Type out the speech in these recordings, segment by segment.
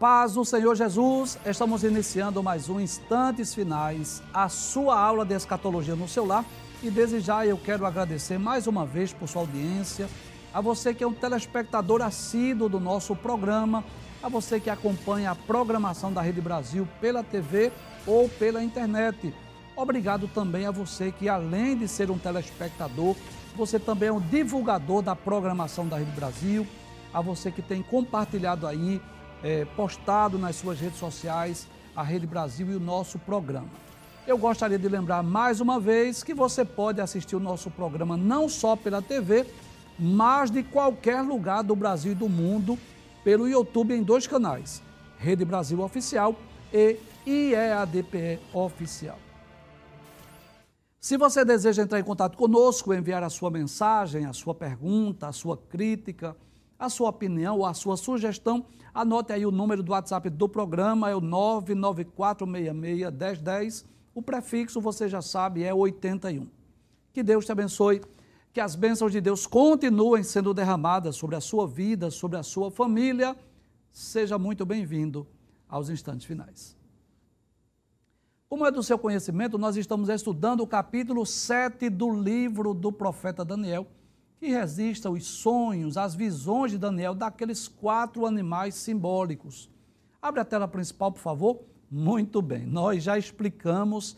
Paz do Senhor Jesus, estamos iniciando mais um Instantes Finais, a sua aula de escatologia no seu lar. E desde já eu quero agradecer mais uma vez por sua audiência, a você que é um telespectador assíduo do nosso programa, a você que acompanha a programação da Rede Brasil pela TV ou pela internet. Obrigado também a você que, além de ser um telespectador, você também é um divulgador da programação da Rede Brasil, a você que tem compartilhado aí é, postado nas suas redes sociais a Rede Brasil e o nosso programa. Eu gostaria de lembrar mais uma vez que você pode assistir o nosso programa não só pela TV, mas de qualquer lugar do Brasil e do mundo pelo YouTube em dois canais, Rede Brasil Oficial e IEADPE Oficial. Se você deseja entrar em contato conosco, enviar a sua mensagem, a sua pergunta, a sua crítica, a sua opinião ou a sua sugestão, anote aí o número do WhatsApp do programa, é o 994661010. O prefixo, você já sabe, é 81. Que Deus te abençoe, que as bênçãos de Deus continuem sendo derramadas sobre a sua vida, sobre a sua família. Seja muito bem-vindo aos instantes finais. Como é do seu conhecimento, nós estamos estudando o capítulo 7 do livro do profeta Daniel que resista os sonhos, as visões de Daniel daqueles quatro animais simbólicos. Abre a tela principal, por favor. Muito bem, nós já explicamos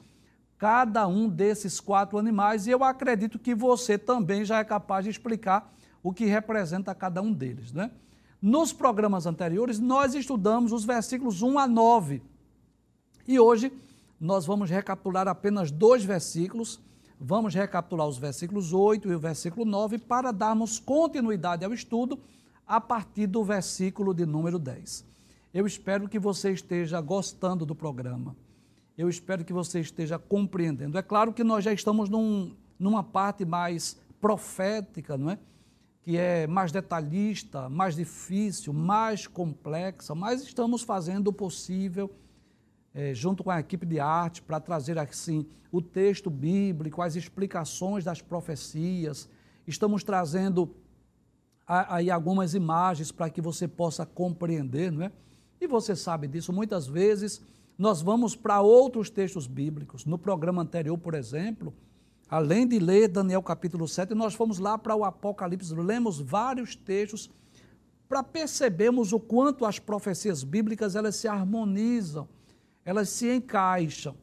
cada um desses quatro animais e eu acredito que você também já é capaz de explicar o que representa cada um deles. Né? Nos programas anteriores, nós estudamos os versículos 1 a 9 e hoje nós vamos recapitular apenas dois versículos Vamos recapitular os versículos 8 e o versículo 9 para darmos continuidade ao estudo a partir do versículo de número 10. Eu espero que você esteja gostando do programa. Eu espero que você esteja compreendendo. É claro que nós já estamos num, numa parte mais profética, não é? Que é mais detalhista, mais difícil, mais complexa, mas estamos fazendo o possível é, junto com a equipe de arte, para trazer assim o texto bíblico, as explicações das profecias. Estamos trazendo aí algumas imagens para que você possa compreender, não é? E você sabe disso, muitas vezes nós vamos para outros textos bíblicos. No programa anterior, por exemplo, além de ler Daniel capítulo 7, nós fomos lá para o Apocalipse, lemos vários textos para percebermos o quanto as profecias bíblicas elas se harmonizam elas se encaixam.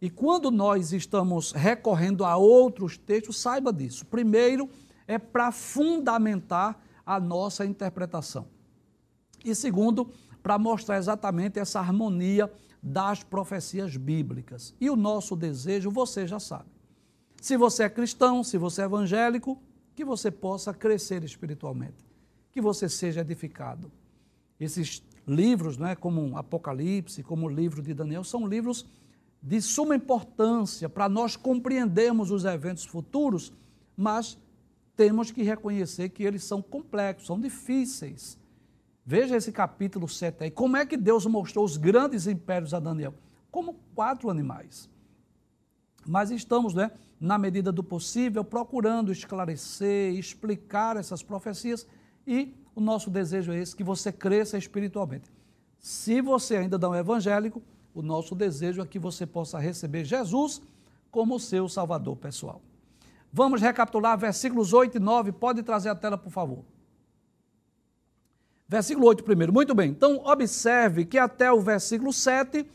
E quando nós estamos recorrendo a outros textos, saiba disso. Primeiro, é para fundamentar a nossa interpretação. E segundo, para mostrar exatamente essa harmonia das profecias bíblicas. E o nosso desejo, você já sabe. Se você é cristão, se você é evangélico, que você possa crescer espiritualmente, que você seja edificado. Esses livros, né, como Apocalipse, como o livro de Daniel, são livros de suma importância para nós compreendermos os eventos futuros, mas temos que reconhecer que eles são complexos, são difíceis. Veja esse capítulo 7 aí. Como é que Deus mostrou os grandes impérios a Daniel? Como quatro animais. Mas estamos, né, na medida do possível, procurando esclarecer, explicar essas profecias e o nosso desejo é esse, que você cresça espiritualmente. Se você ainda não é evangélico, o nosso desejo é que você possa receber Jesus como seu Salvador pessoal. Vamos recapitular versículos 8 e 9. Pode trazer a tela, por favor. Versículo 8 primeiro. Muito bem. Então, observe que até o versículo 7,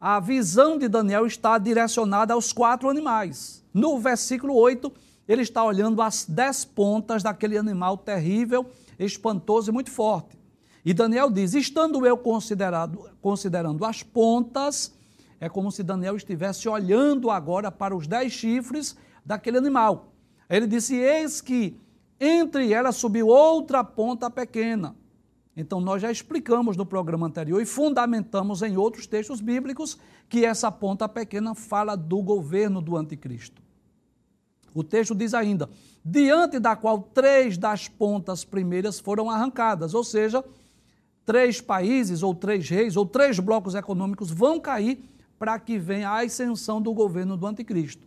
a visão de Daniel está direcionada aos quatro animais. No versículo 8, ele está olhando as dez pontas daquele animal terrível espantoso e muito forte. E Daniel diz: estando eu considerado, considerando as pontas, é como se Daniel estivesse olhando agora para os dez chifres daquele animal. Ele disse: Eis que entre elas subiu outra ponta pequena. Então, nós já explicamos no programa anterior e fundamentamos em outros textos bíblicos que essa ponta pequena fala do governo do anticristo. O texto diz ainda: diante da qual três das pontas primeiras foram arrancadas, ou seja, três países, ou três reis, ou três blocos econômicos vão cair para que venha a ascensão do governo do anticristo.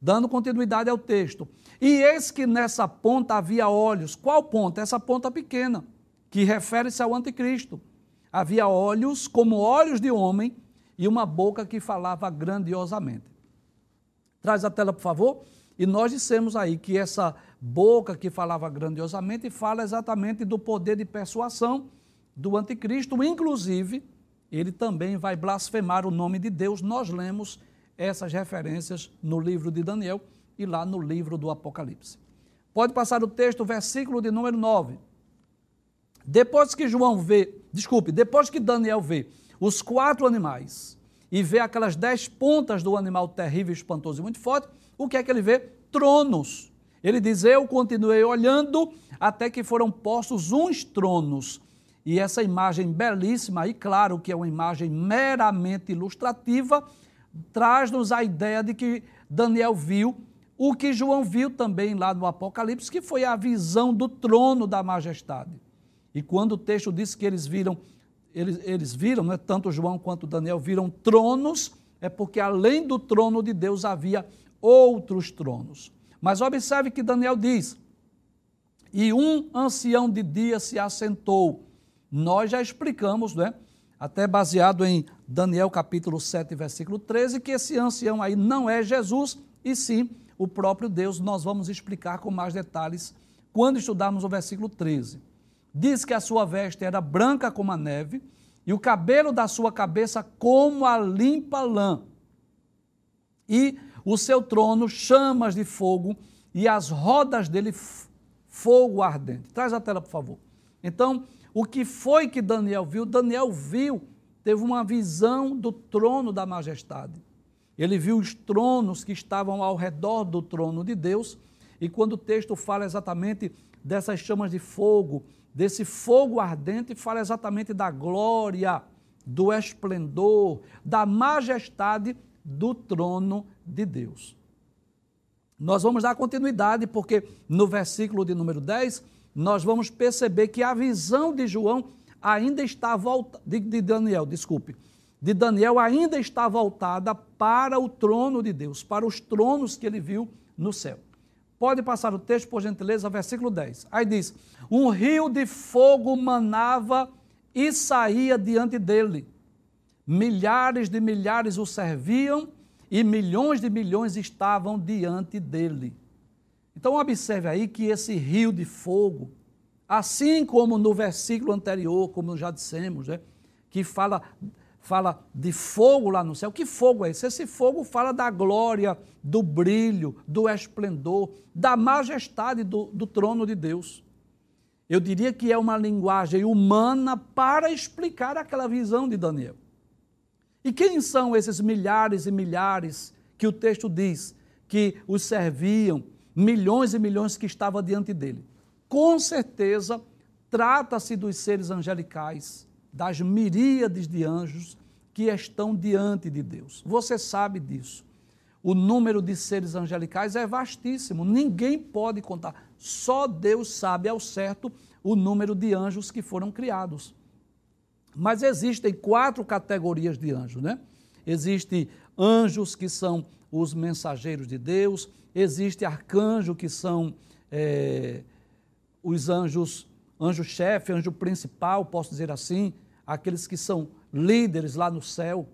Dando continuidade ao texto. E eis que nessa ponta havia olhos. Qual ponta? Essa ponta pequena, que refere-se ao anticristo. Havia olhos como olhos de homem e uma boca que falava grandiosamente. Traz a tela, por favor. E nós dissemos aí que essa boca que falava grandiosamente fala exatamente do poder de persuasão do anticristo, inclusive ele também vai blasfemar o nome de Deus. Nós lemos essas referências no livro de Daniel e lá no livro do Apocalipse. Pode passar o texto, versículo de número 9. Depois que João vê, desculpe, depois que Daniel vê os quatro animais e vê aquelas dez pontas do animal terrível, espantoso e muito forte, o que é que ele vê? Tronos. Ele diz: Eu continuei olhando até que foram postos uns tronos. E essa imagem belíssima, e claro que é uma imagem meramente ilustrativa, traz-nos a ideia de que Daniel viu o que João viu também lá no Apocalipse, que foi a visão do trono da majestade. E quando o texto diz que eles viram, eles, eles viram, né, tanto João quanto Daniel viram tronos, é porque além do trono de Deus havia outros tronos. Mas observe que Daniel diz: E um ancião de dia se assentou. Nós já explicamos, né? Até baseado em Daniel capítulo 7, versículo 13, que esse ancião aí não é Jesus, e sim o próprio Deus. Nós vamos explicar com mais detalhes quando estudarmos o versículo 13. Diz que a sua veste era branca como a neve, e o cabelo da sua cabeça como a limpa lã. E o seu trono chamas de fogo, e as rodas dele fogo ardente. Traz a tela, por favor. Então, o que foi que Daniel viu? Daniel viu, teve uma visão do trono da majestade. Ele viu os tronos que estavam ao redor do trono de Deus, e quando o texto fala exatamente dessas chamas de fogo, desse fogo ardente, fala exatamente da glória, do esplendor, da majestade do trono de Deus. Nós vamos dar continuidade, porque no versículo de número 10, nós vamos perceber que a visão de João ainda está voltada, de, de Daniel, desculpe, de Daniel ainda está voltada para o trono de Deus, para os tronos que ele viu no céu. Pode passar o texto, por gentileza, versículo 10. Aí diz: Um rio de fogo manava e saía diante dele. Milhares de milhares o serviam e milhões de milhões estavam diante dele. Então, observe aí que esse rio de fogo, assim como no versículo anterior, como já dissemos, né, que fala fala de fogo lá no céu. Que fogo é esse? Esse fogo fala da glória, do brilho, do esplendor, da majestade do, do trono de Deus. Eu diria que é uma linguagem humana para explicar aquela visão de Daniel. E quem são esses milhares e milhares que o texto diz que os serviam, milhões e milhões que estavam diante dele? Com certeza, trata-se dos seres angelicais, das miríades de anjos que estão diante de Deus. Você sabe disso. O número de seres angelicais é vastíssimo, ninguém pode contar. Só Deus sabe ao certo o número de anjos que foram criados. Mas existem quatro categorias de anjos, né? Existem anjos que são os mensageiros de Deus, existe arcanjo que são é, os anjos, anjo-chefe, anjo principal, posso dizer assim, aqueles que são líderes lá no céu,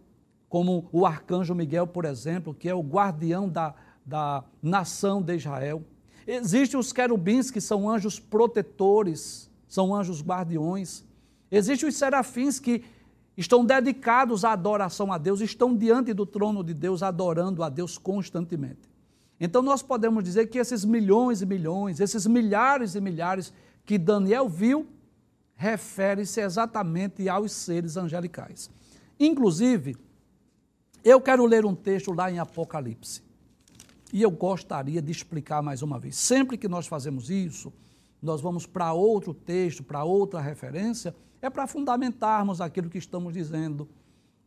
como o arcanjo Miguel, por exemplo, que é o guardião da, da nação de Israel. Existem os querubins, que são anjos protetores, são anjos guardiões. Existem os serafins, que estão dedicados à adoração a Deus, estão diante do trono de Deus, adorando a Deus constantemente. Então, nós podemos dizer que esses milhões e milhões, esses milhares e milhares que Daniel viu, refere-se exatamente aos seres angelicais. Inclusive, eu quero ler um texto lá em Apocalipse. E eu gostaria de explicar mais uma vez. Sempre que nós fazemos isso, nós vamos para outro texto, para outra referência, é para fundamentarmos aquilo que estamos dizendo.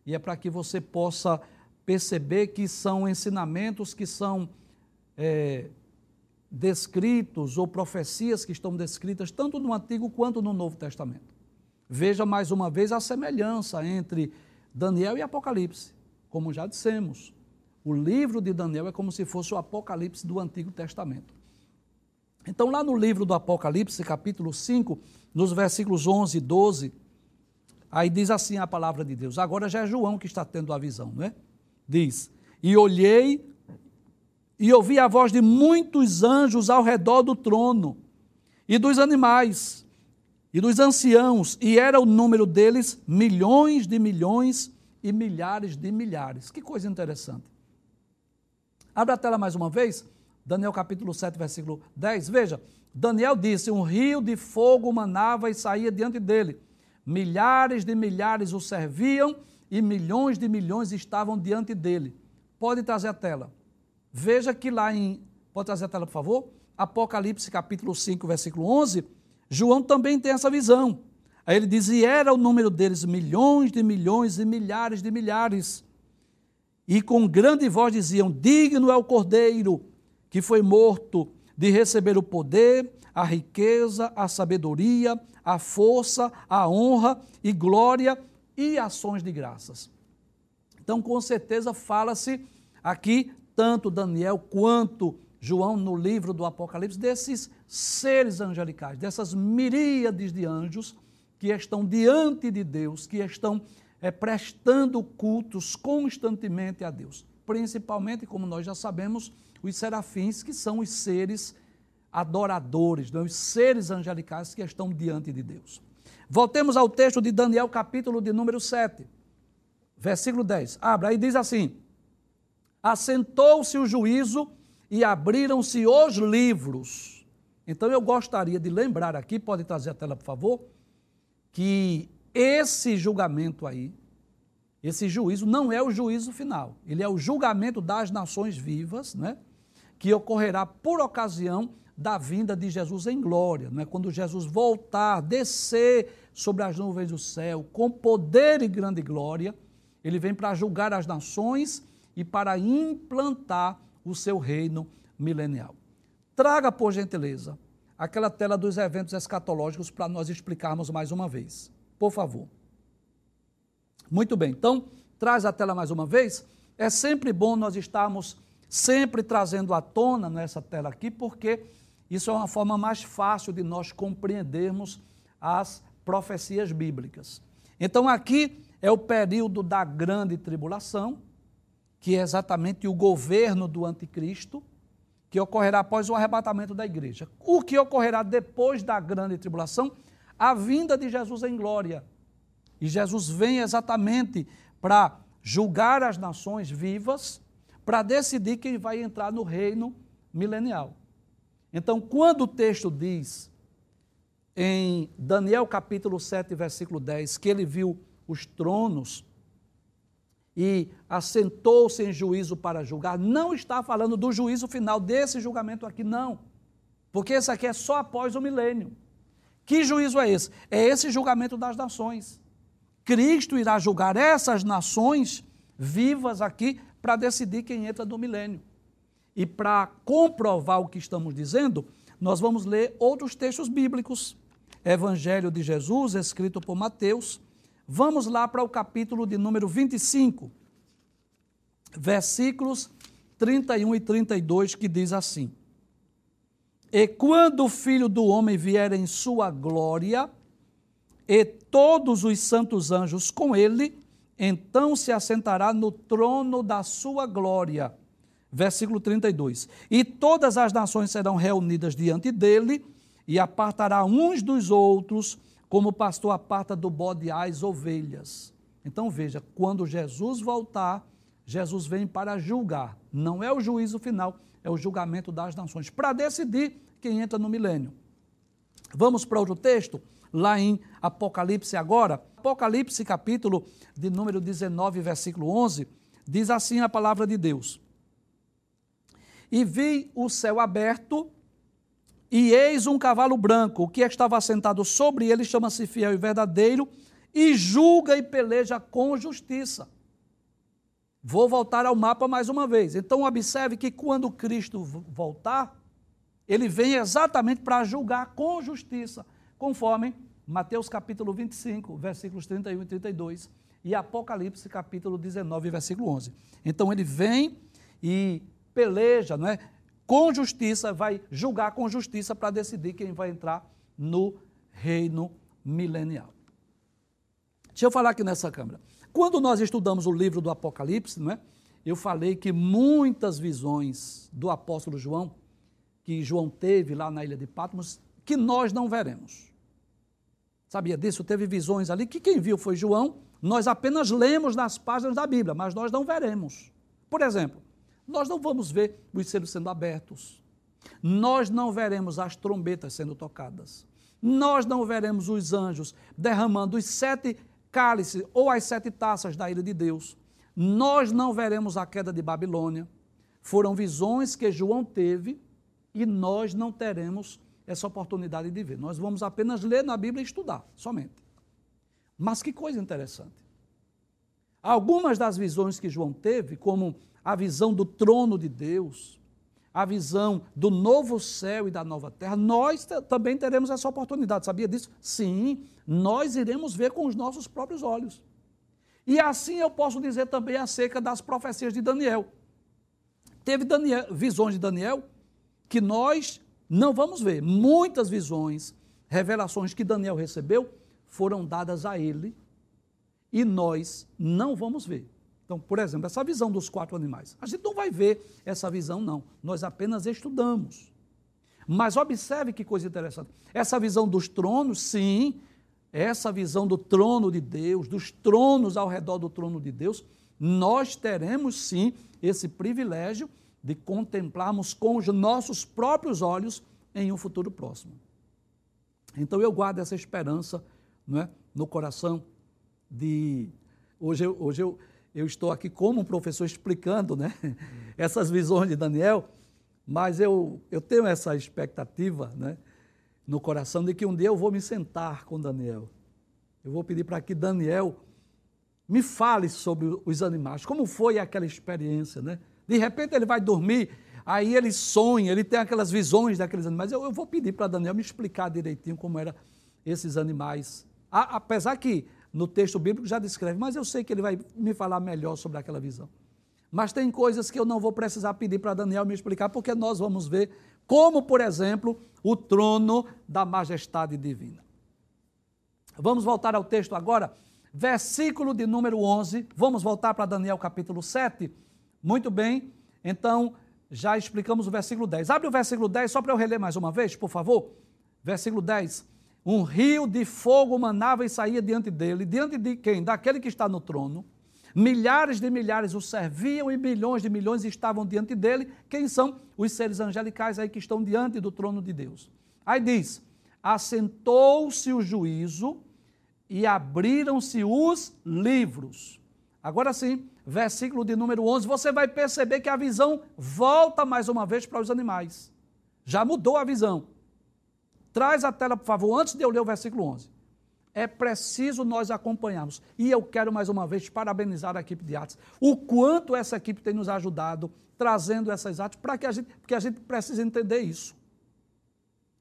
E é para que você possa perceber que são ensinamentos que são é, descritos ou profecias que estão descritas tanto no Antigo quanto no Novo Testamento. Veja mais uma vez a semelhança entre Daniel e Apocalipse. Como já dissemos, o livro de Daniel é como se fosse o Apocalipse do Antigo Testamento. Então, lá no livro do Apocalipse, capítulo 5, nos versículos 11 e 12, Aí diz assim a palavra de Deus. Agora já é João que está tendo a visão, não é? Diz: E olhei e ouvi a voz de muitos anjos ao redor do trono, e dos animais, e dos anciãos, e era o número deles milhões de milhões e milhares de milhares. Que coisa interessante. Abre a tela mais uma vez, Daniel capítulo 7, versículo 10. Veja, Daniel disse: Um rio de fogo manava e saía diante dele. Milhares de milhares o serviam e milhões de milhões estavam diante dele. Pode trazer a tela. Veja que lá em. Pode trazer a tela, por favor? Apocalipse capítulo 5, versículo 11. João também tem essa visão. Aí ele diz: E era o número deles milhões de milhões e milhares de milhares. E com grande voz diziam: Digno é o cordeiro que foi morto de receber o poder, a riqueza, a sabedoria, a força, a honra e glória e ações de graças. Então, com certeza, fala-se aqui, tanto Daniel quanto João, no livro do Apocalipse, desses seres angelicais, dessas miríades de anjos que estão diante de Deus, que estão é, prestando cultos constantemente a Deus. Principalmente, como nós já sabemos, os serafins, que são os seres adoradores, né? os seres angelicais que estão diante de Deus. Voltemos ao texto de Daniel, capítulo de número 7, versículo 10. Abra, aí diz assim: Assentou-se o juízo e abriram-se os livros. Então eu gostaria de lembrar aqui, pode trazer a tela, por favor, que esse julgamento aí, esse juízo não é o juízo final, ele é o julgamento das nações vivas, né? Que ocorrerá por ocasião da vinda de Jesus em glória, não é? quando Jesus voltar, descer sobre as nuvens do céu, com poder e grande glória, ele vem para julgar as nações e para implantar o seu reino milenial. Traga, por gentileza, aquela tela dos eventos escatológicos para nós explicarmos mais uma vez. Por favor. Muito bem, então, traz a tela mais uma vez. É sempre bom nós estarmos sempre trazendo à tona nessa tela aqui, porque isso é uma forma mais fácil de nós compreendermos as profecias bíblicas. Então, aqui é o período da grande tribulação, que é exatamente o governo do anticristo, que ocorrerá após o arrebatamento da igreja. O que ocorrerá depois da grande tribulação? A vinda de Jesus em glória. E Jesus vem exatamente para julgar as nações vivas, para decidir quem vai entrar no reino milenial. Então, quando o texto diz em Daniel capítulo 7, versículo 10, que ele viu os tronos e assentou-se em juízo para julgar, não está falando do juízo final desse julgamento aqui, não. Porque esse aqui é só após o milênio. Que juízo é esse? É esse julgamento das nações. Cristo irá julgar essas nações vivas aqui para decidir quem entra no milênio. E para comprovar o que estamos dizendo, nós vamos ler outros textos bíblicos. Evangelho de Jesus, escrito por Mateus. Vamos lá para o capítulo de número 25, versículos 31 e 32, que diz assim: E quando o filho do homem vier em sua glória, e todos os santos anjos com ele, então se assentará no trono da sua glória Versículo 32. E todas as nações serão reunidas diante dele, e apartará uns dos outros, como o pastor aparta do bode as ovelhas. Então veja, quando Jesus voltar, Jesus vem para julgar. Não é o juízo final, é o julgamento das nações, para decidir quem entra no milênio. Vamos para outro texto, lá em Apocalipse agora. Apocalipse, capítulo de número 19, versículo 11, diz assim a palavra de Deus e vi o céu aberto, e eis um cavalo branco, o que estava sentado sobre ele chama-se fiel e verdadeiro, e julga e peleja com justiça. Vou voltar ao mapa mais uma vez. Então, observe que quando Cristo voltar, ele vem exatamente para julgar com justiça, conforme Mateus capítulo 25, versículos 31 e 32, e Apocalipse capítulo 19, versículo 11. Então, ele vem e peleja, não é? com justiça, vai julgar com justiça para decidir quem vai entrar no reino milenial. Deixa eu falar aqui nessa câmera. Quando nós estudamos o livro do Apocalipse, não é? eu falei que muitas visões do apóstolo João, que João teve lá na ilha de Patmos, que nós não veremos. Sabia disso? Teve visões ali que quem viu foi João, nós apenas lemos nas páginas da Bíblia, mas nós não veremos. Por exemplo, nós não vamos ver os selos sendo abertos, nós não veremos as trombetas sendo tocadas, nós não veremos os anjos derramando os sete cálices ou as sete taças da ira de Deus. Nós não veremos a queda de Babilônia. Foram visões que João teve e nós não teremos essa oportunidade de ver. Nós vamos apenas ler na Bíblia e estudar, somente. Mas que coisa interessante. Algumas das visões que João teve, como a visão do trono de Deus, a visão do novo céu e da nova terra, nós também teremos essa oportunidade. Sabia disso? Sim, nós iremos ver com os nossos próprios olhos. E assim eu posso dizer também acerca das profecias de Daniel. Teve Daniel, visões de Daniel que nós não vamos ver. Muitas visões, revelações que Daniel recebeu foram dadas a ele e nós não vamos ver. Então, por exemplo, essa visão dos quatro animais. A gente não vai ver essa visão, não. Nós apenas estudamos. Mas observe que coisa interessante. Essa visão dos tronos, sim, essa visão do trono de Deus, dos tronos ao redor do trono de Deus, nós teremos sim esse privilégio de contemplarmos com os nossos próprios olhos em um futuro próximo. Então eu guardo essa esperança não é, no coração de. Hoje, eu, hoje eu, eu estou aqui como um professor explicando né, essas visões de Daniel, mas eu, eu tenho essa expectativa né, no coração de que um dia eu vou me sentar com Daniel. Eu vou pedir para que Daniel me fale sobre os animais, como foi aquela experiência. Né? De repente ele vai dormir, aí ele sonha, ele tem aquelas visões daqueles animais. Eu, eu vou pedir para Daniel me explicar direitinho como eram esses animais. A, apesar que no texto bíblico já descreve, mas eu sei que ele vai me falar melhor sobre aquela visão. Mas tem coisas que eu não vou precisar pedir para Daniel me explicar, porque nós vamos ver como, por exemplo, o trono da majestade divina. Vamos voltar ao texto agora, versículo de número 11. Vamos voltar para Daniel capítulo 7. Muito bem, então já explicamos o versículo 10. Abre o versículo 10 só para eu reler mais uma vez, por favor. Versículo 10. Um rio de fogo manava e saía diante dele. Diante de quem? Daquele que está no trono. Milhares de milhares o serviam e milhões de milhões estavam diante dele. Quem são? Os seres angelicais aí que estão diante do trono de Deus. Aí diz: assentou-se o juízo e abriram-se os livros. Agora sim, versículo de número 11, você vai perceber que a visão volta mais uma vez para os animais. Já mudou a visão. Traz a tela, por favor, antes de eu ler o versículo 11. É preciso nós acompanharmos. E eu quero mais uma vez parabenizar a equipe de artes. O quanto essa equipe tem nos ajudado trazendo essas artes para que a gente, porque a gente precisa entender isso.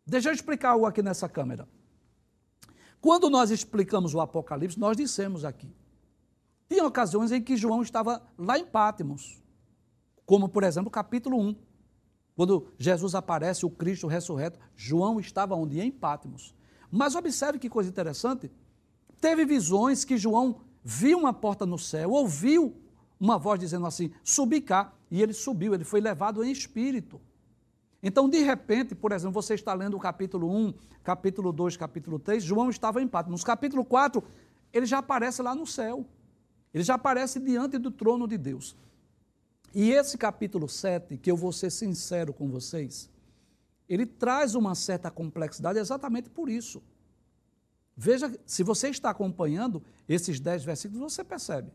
Deixa eu explicar algo aqui nessa câmera. Quando nós explicamos o Apocalipse, nós dissemos aqui. Tinha ocasiões em que João estava lá em Pátimos, como por exemplo capítulo 1. Quando Jesus aparece, o Cristo ressurreto, João estava onde? Em Pátimos. Mas observe que coisa interessante. Teve visões que João viu uma porta no céu, ouviu uma voz dizendo assim: subi cá. E ele subiu, ele foi levado em espírito. Então, de repente, por exemplo, você está lendo o capítulo 1, capítulo 2, capítulo 3, João estava em Pátimos. Capítulo 4, ele já aparece lá no céu. Ele já aparece diante do trono de Deus. E esse capítulo 7, que eu vou ser sincero com vocês, ele traz uma certa complexidade exatamente por isso. Veja, se você está acompanhando esses dez versículos, você percebe.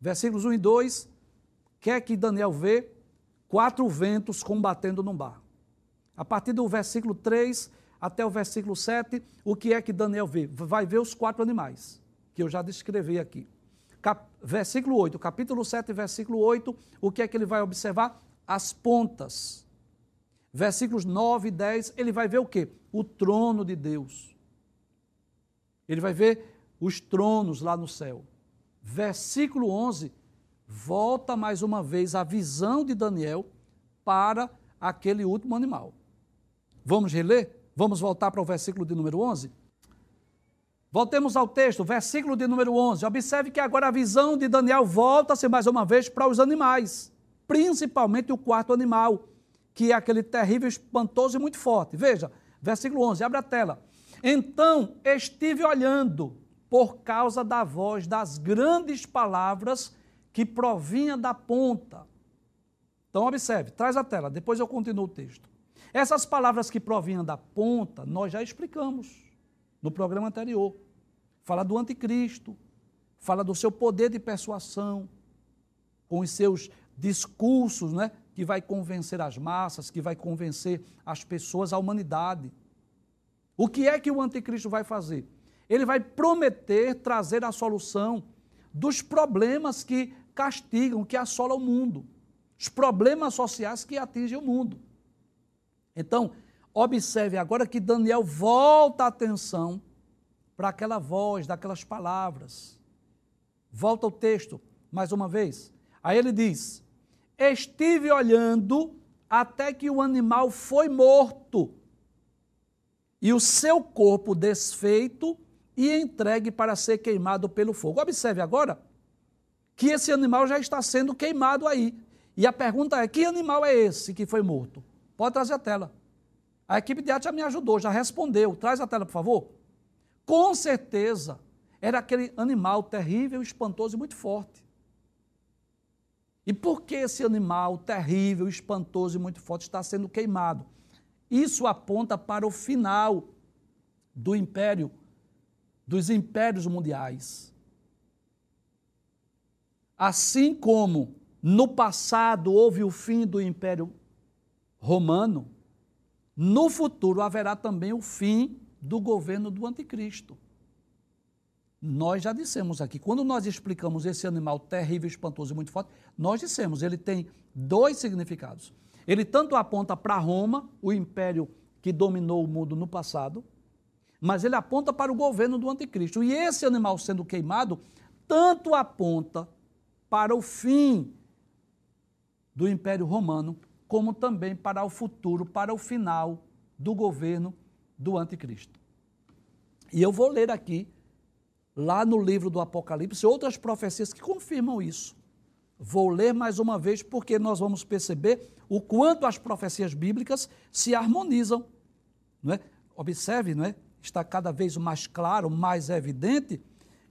Versículos 1 e 2, quer que Daniel vê quatro ventos combatendo num bar. A partir do versículo 3 até o versículo 7, o que é que Daniel vê? Vai ver os quatro animais, que eu já descrevi aqui. Cap versículo 8, capítulo 7, versículo 8, o que é que ele vai observar? As pontas. Versículos 9 e 10, ele vai ver o quê? O trono de Deus. Ele vai ver os tronos lá no céu. Versículo 11, volta mais uma vez a visão de Daniel para aquele último animal. Vamos reler? Vamos voltar para o versículo de número 11? Voltemos ao texto, versículo de número 11. Observe que agora a visão de Daniel volta-se mais uma vez para os animais, principalmente o quarto animal, que é aquele terrível, espantoso e muito forte. Veja, versículo 11, abre a tela. Então estive olhando por causa da voz das grandes palavras que provinha da ponta. Então observe, traz a tela, depois eu continuo o texto. Essas palavras que provinham da ponta, nós já explicamos no programa anterior. Fala do anticristo, fala do seu poder de persuasão, com os seus discursos, né, que vai convencer as massas, que vai convencer as pessoas, a humanidade. O que é que o anticristo vai fazer? Ele vai prometer trazer a solução dos problemas que castigam, que assolam o mundo, os problemas sociais que atingem o mundo. Então, Observe agora que Daniel volta a atenção para aquela voz, daquelas palavras. Volta o texto, mais uma vez. Aí ele diz: Estive olhando até que o animal foi morto, e o seu corpo desfeito e entregue para ser queimado pelo fogo. Observe agora que esse animal já está sendo queimado aí. E a pergunta é: que animal é esse que foi morto? Pode trazer a tela. A equipe de arte já me ajudou, já respondeu. Traz a tela, por favor. Com certeza, era aquele animal terrível, espantoso e muito forte. E por que esse animal terrível, espantoso e muito forte está sendo queimado? Isso aponta para o final do império, dos impérios mundiais. Assim como no passado houve o fim do Império Romano, no futuro haverá também o fim do governo do anticristo. Nós já dissemos aqui, quando nós explicamos esse animal terrível, espantoso e muito forte, nós dissemos, ele tem dois significados. Ele tanto aponta para Roma, o império que dominou o mundo no passado, mas ele aponta para o governo do anticristo. E esse animal sendo queimado, tanto aponta para o fim do Império Romano, como também para o futuro, para o final do governo do anticristo. E eu vou ler aqui, lá no livro do Apocalipse, outras profecias que confirmam isso. Vou ler mais uma vez porque nós vamos perceber o quanto as profecias bíblicas se harmonizam. Não é? Observe, não é? está cada vez mais claro, mais evidente,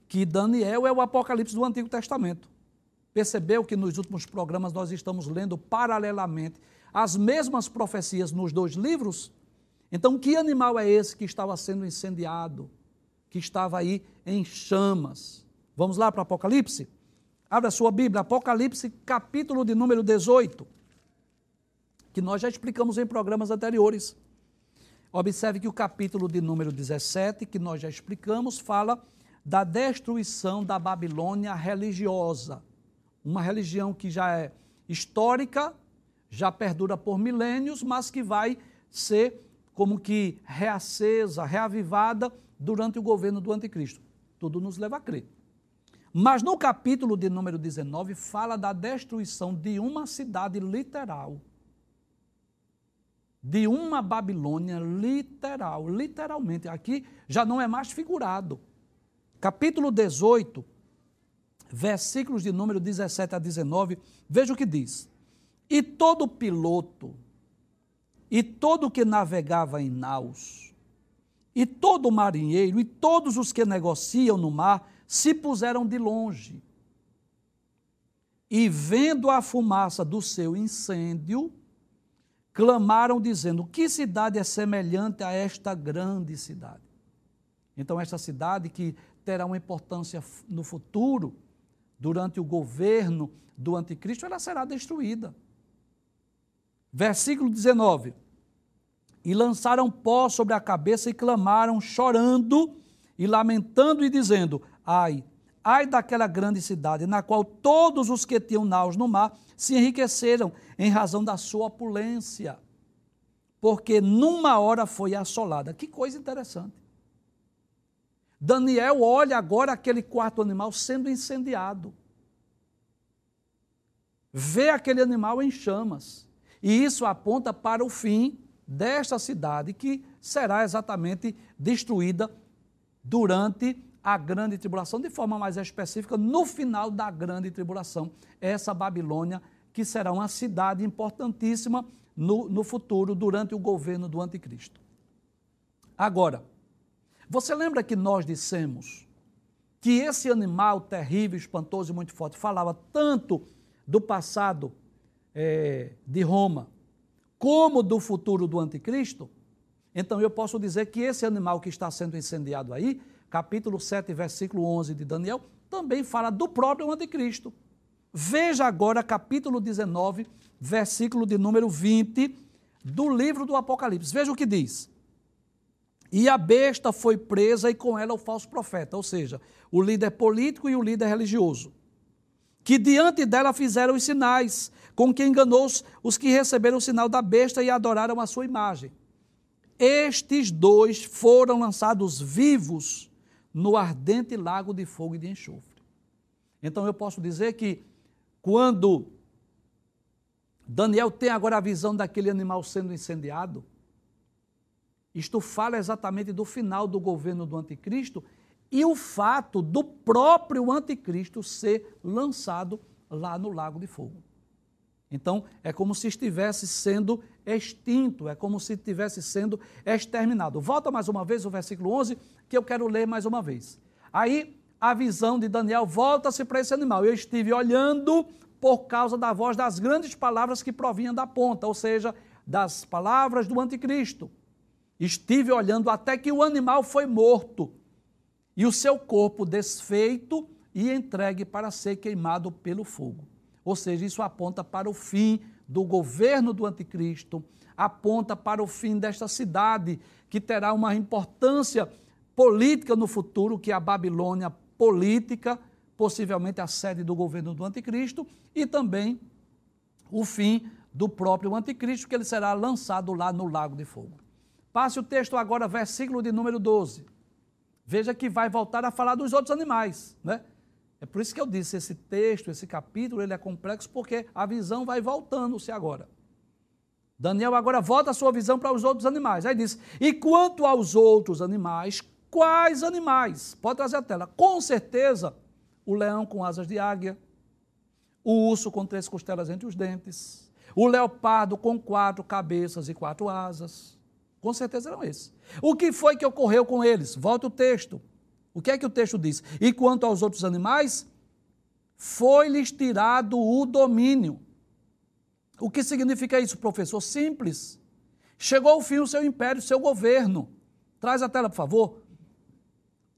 que Daniel é o Apocalipse do Antigo Testamento. Percebeu que nos últimos programas nós estamos lendo paralelamente as mesmas profecias nos dois livros? Então, que animal é esse que estava sendo incendiado, que estava aí em chamas? Vamos lá para Apocalipse? Abra sua Bíblia, Apocalipse, capítulo de número 18, que nós já explicamos em programas anteriores. Observe que o capítulo de número 17, que nós já explicamos, fala da destruição da Babilônia religiosa uma religião que já é histórica, já perdura por milênios, mas que vai ser como que reacesa, reavivada durante o governo do anticristo. Tudo nos leva a crer. Mas no capítulo de número 19 fala da destruição de uma cidade literal. De uma Babilônia literal, literalmente. Aqui já não é mais figurado. Capítulo 18 versículos de número 17 a 19, veja o que diz. E todo piloto, e todo que navegava em naus, e todo marinheiro, e todos os que negociam no mar, se puseram de longe. E vendo a fumaça do seu incêndio, clamaram dizendo: Que cidade é semelhante a esta grande cidade? Então, esta cidade que terá uma importância no futuro, durante o governo do anticristo, ela será destruída. Versículo 19. E lançaram pó sobre a cabeça e clamaram, chorando e lamentando e dizendo: Ai, ai daquela grande cidade, na qual todos os que tinham naus no mar se enriqueceram em razão da sua opulência, porque numa hora foi assolada. Que coisa interessante. Daniel olha agora aquele quarto animal sendo incendiado. Vê aquele animal em chamas. E isso aponta para o fim desta cidade, que será exatamente destruída durante a grande tribulação, de forma mais específica, no final da grande tribulação. Essa Babilônia, que será uma cidade importantíssima no, no futuro, durante o governo do anticristo. Agora, você lembra que nós dissemos que esse animal terrível, espantoso e muito forte falava tanto do passado é, de Roma como do futuro do anticristo? Então eu posso dizer que esse animal que está sendo incendiado aí, capítulo 7, versículo 11 de Daniel, também fala do próprio anticristo. Veja agora capítulo 19, versículo de número 20 do livro do Apocalipse. Veja o que diz. E a besta foi presa e com ela o falso profeta, ou seja, o líder político e o líder religioso, que diante dela fizeram os sinais, com que enganou os que receberam o sinal da besta e adoraram a sua imagem. Estes dois foram lançados vivos no ardente lago de fogo e de enxofre. Então eu posso dizer que quando Daniel tem agora a visão daquele animal sendo incendiado, isto fala exatamente do final do governo do anticristo e o fato do próprio anticristo ser lançado lá no lago de fogo. Então, é como se estivesse sendo extinto, é como se estivesse sendo exterminado. Volta mais uma vez o versículo 11, que eu quero ler mais uma vez. Aí, a visão de Daniel volta-se para esse animal. Eu estive olhando por causa da voz das grandes palavras que provinham da ponta, ou seja, das palavras do anticristo. Estive olhando até que o animal foi morto e o seu corpo desfeito e entregue para ser queimado pelo fogo. Ou seja, isso aponta para o fim do governo do anticristo, aponta para o fim desta cidade, que terá uma importância política no futuro, que é a Babilônia política, possivelmente a sede do governo do anticristo, e também o fim do próprio anticristo, que ele será lançado lá no lago de fogo. Passe o texto agora, versículo de número 12. Veja que vai voltar a falar dos outros animais, né? É por isso que eu disse, esse texto, esse capítulo, ele é complexo porque a visão vai voltando-se agora. Daniel agora volta a sua visão para os outros animais. Aí diz: E quanto aos outros animais, quais animais? Pode trazer a tela. Com certeza, o leão com asas de águia, o urso com três costelas entre os dentes, o leopardo com quatro cabeças e quatro asas. Com certeza eram esses. O que foi que ocorreu com eles? Volta o texto. O que é que o texto diz? E quanto aos outros animais, foi-lhes tirado o domínio. O que significa isso, professor? Simples. Chegou ao fim o seu império, o seu governo. Traz a tela, por favor.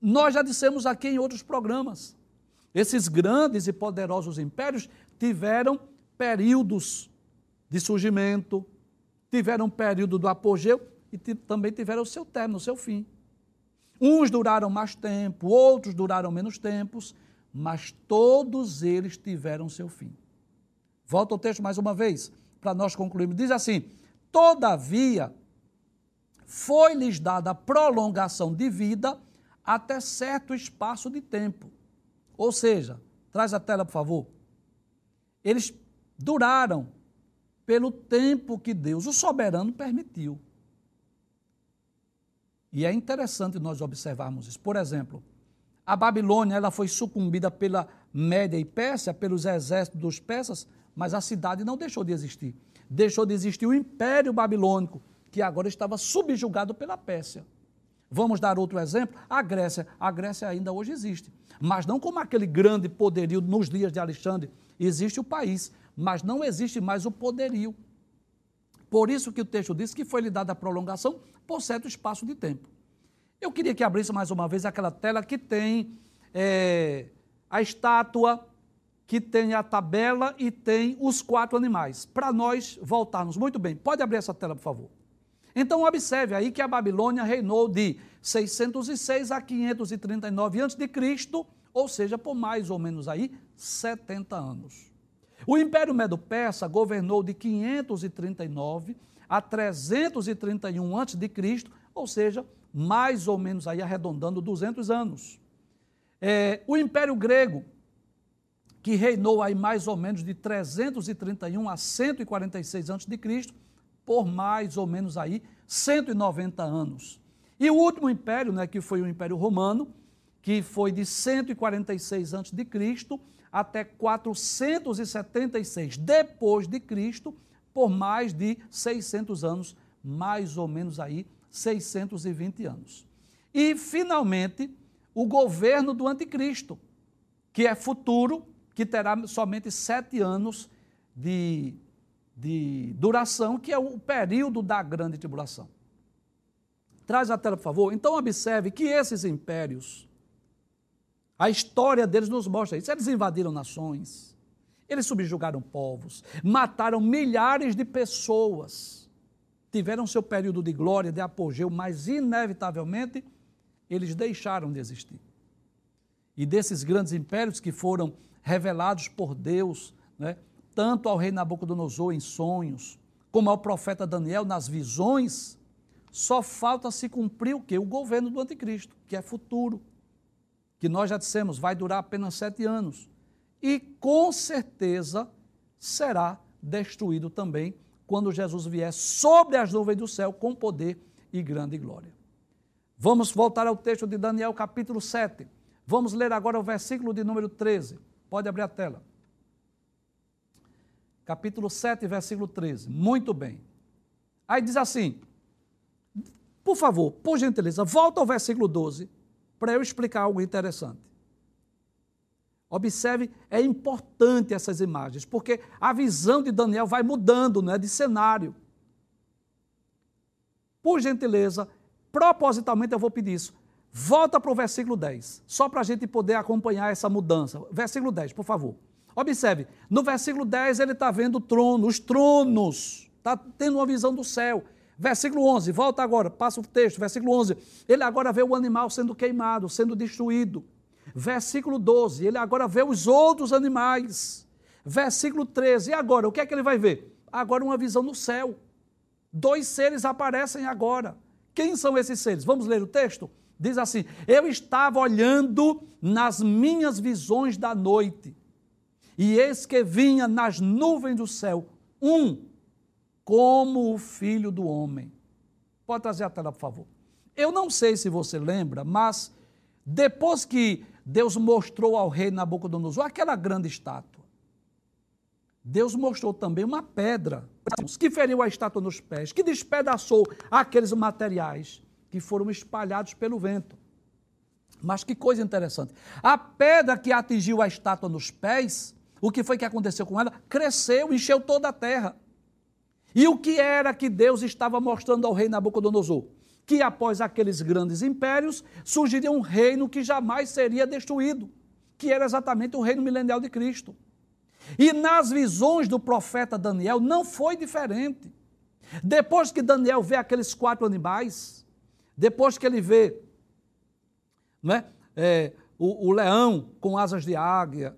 Nós já dissemos aqui em outros programas. Esses grandes e poderosos impérios tiveram períodos de surgimento, tiveram período do apogeu e também tiveram o seu término, o seu fim. Uns duraram mais tempo, outros duraram menos tempos, mas todos eles tiveram seu fim. Volta ao texto mais uma vez, para nós concluirmos. Diz assim: Todavia, foi-lhes dada prolongação de vida até certo espaço de tempo. Ou seja, traz a tela, por favor. Eles duraram pelo tempo que Deus, o soberano, permitiu. E é interessante nós observarmos isso. Por exemplo, a Babilônia ela foi sucumbida pela Média e Pérsia, pelos exércitos dos persas, mas a cidade não deixou de existir. Deixou de existir o Império Babilônico, que agora estava subjugado pela Pérsia. Vamos dar outro exemplo? A Grécia. A Grécia ainda hoje existe, mas não como aquele grande poderio nos dias de Alexandre. Existe o país, mas não existe mais o poderio. Por isso que o texto diz que foi-lhe dada a prolongação por certo espaço de tempo. Eu queria que abrisse mais uma vez aquela tela que tem é, a estátua, que tem a tabela e tem os quatro animais, para nós voltarmos. Muito bem, pode abrir essa tela, por favor. Então, observe aí que a Babilônia reinou de 606 a 539 a.C., ou seja, por mais ou menos aí 70 anos. O Império Medo-Persa governou de 539 a 331 a.C., ou seja, mais ou menos aí arredondando 200 anos. É, o Império Grego, que reinou aí mais ou menos de 331 a 146 a.C., por mais ou menos aí 190 anos. E o último império, né, que foi o Império Romano, que foi de 146 a.C. até 476 depois de Cristo, por mais de 600 anos, mais ou menos aí 620 anos. E finalmente, o governo do anticristo, que é futuro, que terá somente sete anos de, de duração, que é o período da grande tribulação. Traz a tela, por favor. Então, observe que esses impérios, a história deles nos mostra isso. Eles invadiram nações, eles subjugaram povos, mataram milhares de pessoas, tiveram seu período de glória, de apogeu, mas inevitavelmente eles deixaram de existir. E desses grandes impérios que foram revelados por Deus, né, tanto ao rei Nabucodonosor em sonhos, como ao profeta Daniel nas visões, só falta se cumprir o que? O governo do anticristo, que é futuro, que nós já dissemos, vai durar apenas sete anos. E com certeza será destruído também quando Jesus vier sobre as nuvens do céu com poder e grande glória. Vamos voltar ao texto de Daniel, capítulo 7. Vamos ler agora o versículo de número 13. Pode abrir a tela. Capítulo 7, versículo 13. Muito bem. Aí diz assim: por favor, por gentileza, volta ao versículo 12 para eu explicar algo interessante. Observe, é importante essas imagens, porque a visão de Daniel vai mudando, não é de cenário. Por gentileza, propositalmente eu vou pedir isso. Volta para o versículo 10, só para a gente poder acompanhar essa mudança. Versículo 10, por favor. Observe, no versículo 10 ele está vendo o trono, os tronos, está tendo uma visão do céu. Versículo 11, volta agora, passa o texto, versículo 11. Ele agora vê o animal sendo queimado, sendo destruído. Versículo 12, ele agora vê os outros animais. Versículo 13, e agora, o que é que ele vai ver? Agora uma visão no céu. Dois seres aparecem agora. Quem são esses seres? Vamos ler o texto? Diz assim: Eu estava olhando nas minhas visões da noite, e eis que vinha nas nuvens do céu um como o filho do homem. Pode trazer a tela, por favor. Eu não sei se você lembra, mas depois que Deus mostrou ao rei Nabucodonosor aquela grande estátua, Deus mostrou também uma pedra que feriu a estátua nos pés, que despedaçou aqueles materiais que foram espalhados pelo vento. Mas que coisa interessante. A pedra que atingiu a estátua nos pés, o que foi que aconteceu com ela? Cresceu, encheu toda a terra. E o que era que Deus estava mostrando ao rei Nabucodonosor? Que após aqueles grandes impérios surgiria um reino que jamais seria destruído, que era exatamente o reino milenial de Cristo. E nas visões do profeta Daniel não foi diferente. Depois que Daniel vê aqueles quatro animais, depois que ele vê não é, é o, o leão com asas de águia,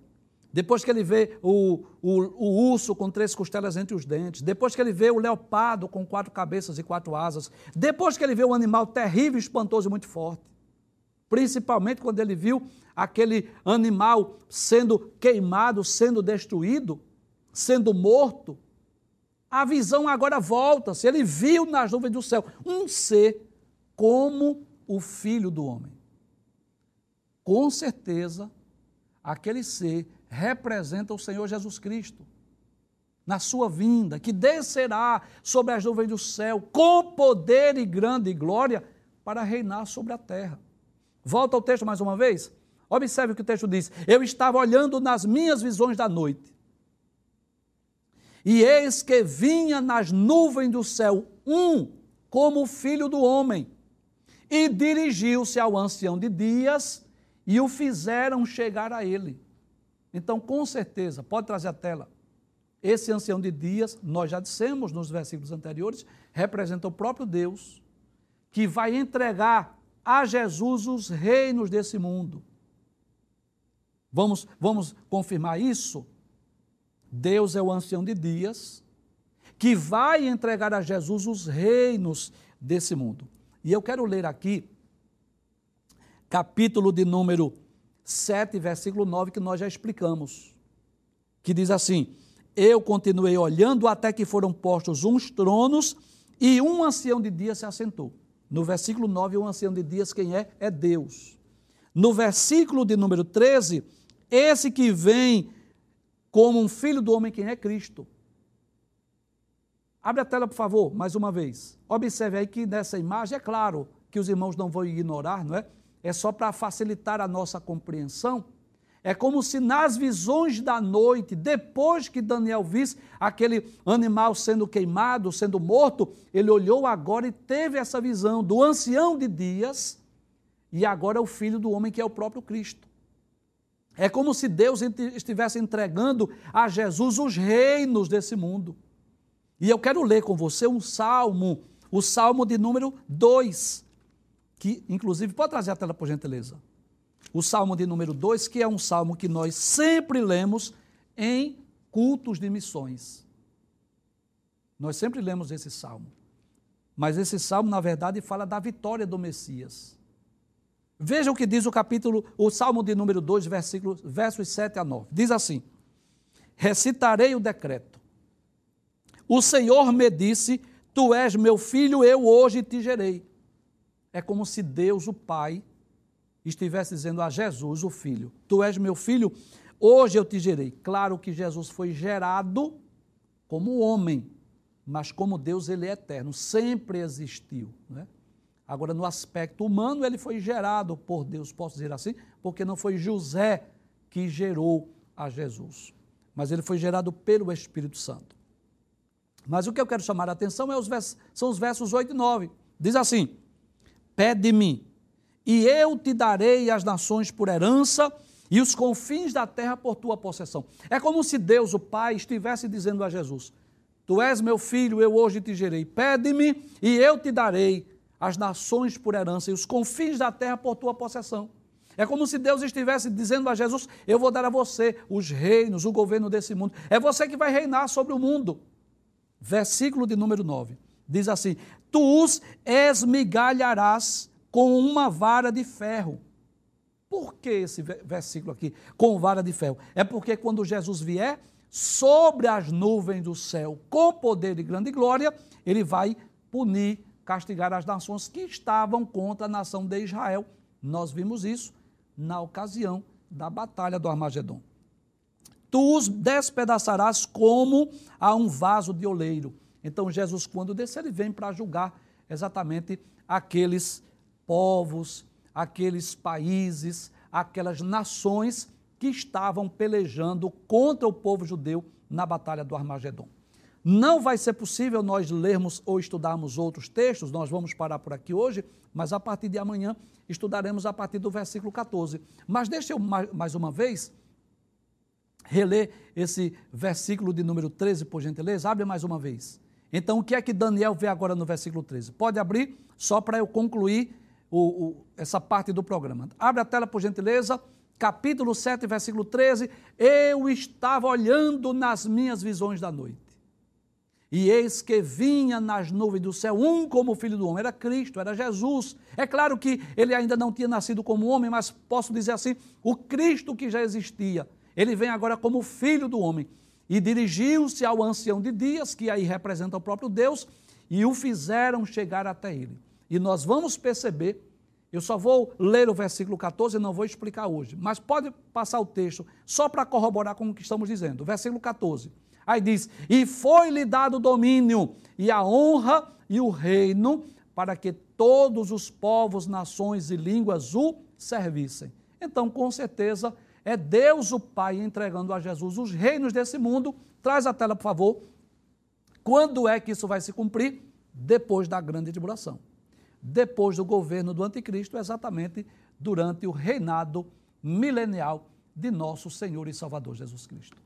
depois que ele vê o, o, o, urso com três costelas entre os dentes, depois que ele vê o leopardo com quatro cabeças e quatro asas, depois que ele vê um animal terrível, espantoso e muito forte, principalmente quando ele viu aquele animal sendo queimado, sendo destruído, sendo morto, a visão agora volta-se. Ele viu nas nuvens do céu um ser como o filho do homem. Com certeza, aquele ser representa o Senhor Jesus Cristo. Na sua vinda, que descerá sobre as nuvens do céu com poder e grande glória para reinar sobre a terra. Volta ao texto mais uma vez. Observe o que o texto diz. Eu estava olhando nas minhas visões da noite. E eis que vinha nas nuvens do céu um como filho do homem, e dirigiu-se ao ancião de dias e o fizeram chegar a ele. Então, com certeza, pode trazer a tela. Esse ancião de dias, nós já dissemos nos versículos anteriores, representa o próprio Deus, que vai entregar a Jesus os reinos desse mundo. Vamos, vamos confirmar isso? Deus é o ancião de dias, que vai entregar a Jesus os reinos desse mundo. E eu quero ler aqui, capítulo de número 7, versículo 9, que nós já explicamos, que diz assim: Eu continuei olhando até que foram postos uns tronos e um ancião de dia se assentou. No versículo 9, o ancião de dias, quem é? É Deus. No versículo de número 13, esse que vem como um filho do homem, quem é Cristo. Abre a tela, por favor, mais uma vez. Observe aí que nessa imagem, é claro que os irmãos não vão ignorar, não é? É só para facilitar a nossa compreensão. É como se nas visões da noite, depois que Daniel visse aquele animal sendo queimado, sendo morto, ele olhou agora e teve essa visão do ancião de dias e agora é o filho do homem que é o próprio Cristo. É como se Deus estivesse entregando a Jesus os reinos desse mundo. E eu quero ler com você um salmo, o salmo de número 2, que inclusive pode trazer a tela por gentileza. O salmo de número 2, que é um salmo que nós sempre lemos em cultos de missões. Nós sempre lemos esse salmo. Mas esse salmo, na verdade, fala da vitória do Messias. Veja o que diz o capítulo, o salmo de número 2, versículos, versos 7 a 9. Diz assim: Recitarei o decreto o Senhor me disse: Tu és meu filho, eu hoje te gerei. É como se Deus, o Pai, estivesse dizendo a Jesus, o Filho: Tu és meu filho, hoje eu te gerei. Claro que Jesus foi gerado como homem, mas como Deus ele é eterno, sempre existiu. Né? Agora, no aspecto humano, ele foi gerado por Deus, posso dizer assim, porque não foi José que gerou a Jesus, mas ele foi gerado pelo Espírito Santo. Mas o que eu quero chamar a atenção é os versos, são os versos 8 e 9. Diz assim: Pede-me, e eu te darei as nações por herança e os confins da terra por tua possessão. É como se Deus, o Pai, estivesse dizendo a Jesus: Tu és meu filho, eu hoje te gerei. Pede-me e eu te darei as nações por herança e os confins da terra por tua possessão. É como se Deus estivesse dizendo a Jesus: Eu vou dar a você os reinos, o governo desse mundo. É você que vai reinar sobre o mundo versículo de número 9. Diz assim: Tu os esmigalharás com uma vara de ferro. Por que esse versículo aqui, com vara de ferro? É porque quando Jesus vier sobre as nuvens do céu, com poder e grande glória, ele vai punir, castigar as nações que estavam contra a nação de Israel. Nós vimos isso na ocasião da batalha do Armagedon tu os despedaçarás como a um vaso de oleiro. Então, Jesus, quando descer, ele vem para julgar exatamente aqueles povos, aqueles países, aquelas nações que estavam pelejando contra o povo judeu na batalha do Armagedon. Não vai ser possível nós lermos ou estudarmos outros textos, nós vamos parar por aqui hoje, mas a partir de amanhã estudaremos a partir do versículo 14. Mas deixa eu mais uma vez reler esse versículo de número 13, por gentileza? Abre mais uma vez. Então, o que é que Daniel vê agora no versículo 13? Pode abrir, só para eu concluir o, o, essa parte do programa. Abre a tela, por gentileza. Capítulo 7, versículo 13. Eu estava olhando nas minhas visões da noite. E eis que vinha nas nuvens do céu um como filho do homem, era Cristo, era Jesus. É claro que ele ainda não tinha nascido como homem, mas posso dizer assim: o Cristo que já existia ele vem agora como filho do homem e dirigiu-se ao ancião de dias, que aí representa o próprio Deus, e o fizeram chegar até ele. E nós vamos perceber, eu só vou ler o versículo 14 e não vou explicar hoje, mas pode passar o texto só para corroborar com o que estamos dizendo. Versículo 14. Aí diz: E foi-lhe dado o domínio, e a honra e o reino, para que todos os povos, nações e línguas o servissem. Então, com certeza, é Deus o Pai entregando a Jesus os reinos desse mundo. Traz a tela, por favor. Quando é que isso vai se cumprir? Depois da grande tribulação. Depois do governo do anticristo, exatamente durante o reinado milenial de nosso Senhor e Salvador Jesus Cristo.